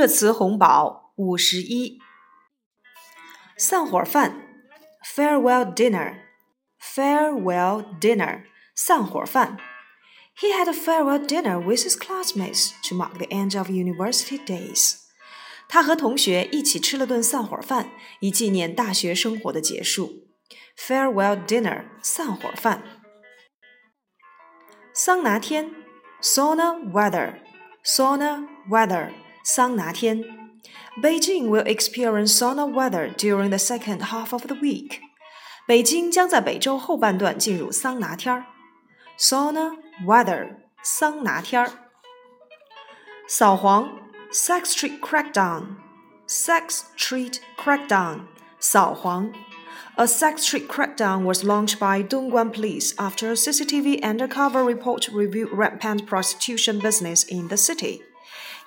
热词红宝五十一。散伙饭，farewell dinner，farewell dinner，散伙饭。He had a farewell dinner with his classmates to mark the end of university days. 他和同学一起吃了顿散伙饭，以纪念大学生活的结束。Farewell dinner，散伙饭。桑拿天，sauna weather，sauna weather， 桑拿天。Beijing will experience sauna weather during the second half of the week. 北京将在北周后半段进入桑拿天儿。Sauna weather，桑拿天儿。扫黄，Sex Street crackdown，Sex Street crackdown，扫黄。A sex street crackdown was launched by Dongguan Police after a CCTV undercover report revealed rampant prostitution business in the city.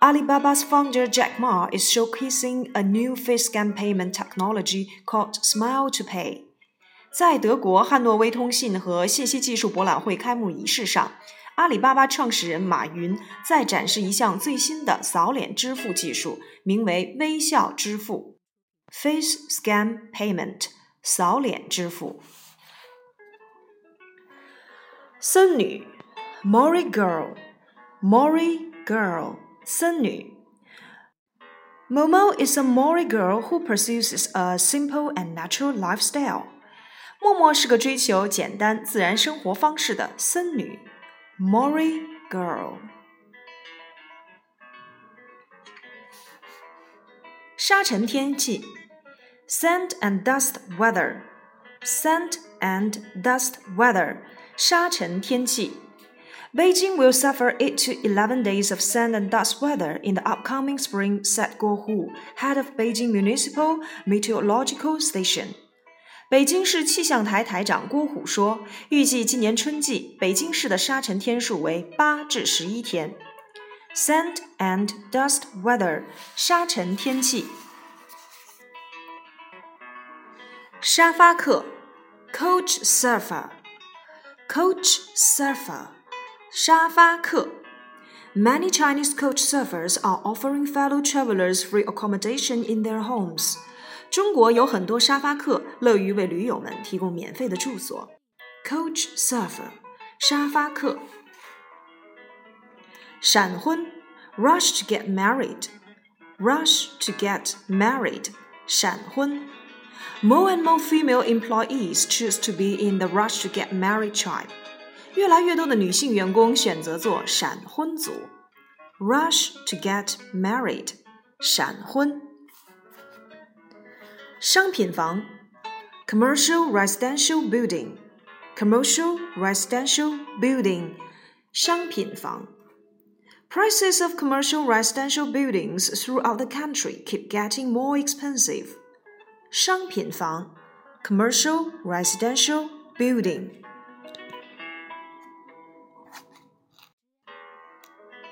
Alibaba's founder Jack Ma is showcasing a new face scan payment technology called Smile to Pay。在德国汉诺威通信和信息技术博览会开幕仪式上，阿里巴巴创始人马云在展示一项最新的扫脸支付技术，名为微笑支付 （Face Scan Payment），扫脸支付。森女 （Mori Girl），Mori Girl。森女，Momo is a Mori girl who pursues a simple and natural lifestyle. 默默是个追求简单自然生活方式的僧女，Mori girl。沙尘天气，sand and dust weather，sand and dust weather. 沙尘天气。Beijing will suffer 8 to 11 days of sand and dust weather in the upcoming spring, said Guo Hu, head of Beijing Municipal Meteorological Station. 北京市气象台台长郭虎说，预计今年春季北京市的沙尘天数为八至十一天。Sand and dust weather，沙尘天气。沙发客，couch surfer，couch surfer。沙发客。Many Chinese couch surfers are offering fellow travelers free accommodation in their homes. 中国有很多沙发客乐于为驴友们提供免费的住所。Couch surfer，沙发客。闪婚，rush to get married, rush to get married. 闪婚。More and more female employees choose to be in the rush to get married tribe. 越来越多的女性员工选择做闪婚族，rush to get married，闪婚。商品房，commercial residential building，commercial residential building，商品房。Prices of commercial residential buildings throughout the country keep getting more expensive. 商品房，commercial residential building。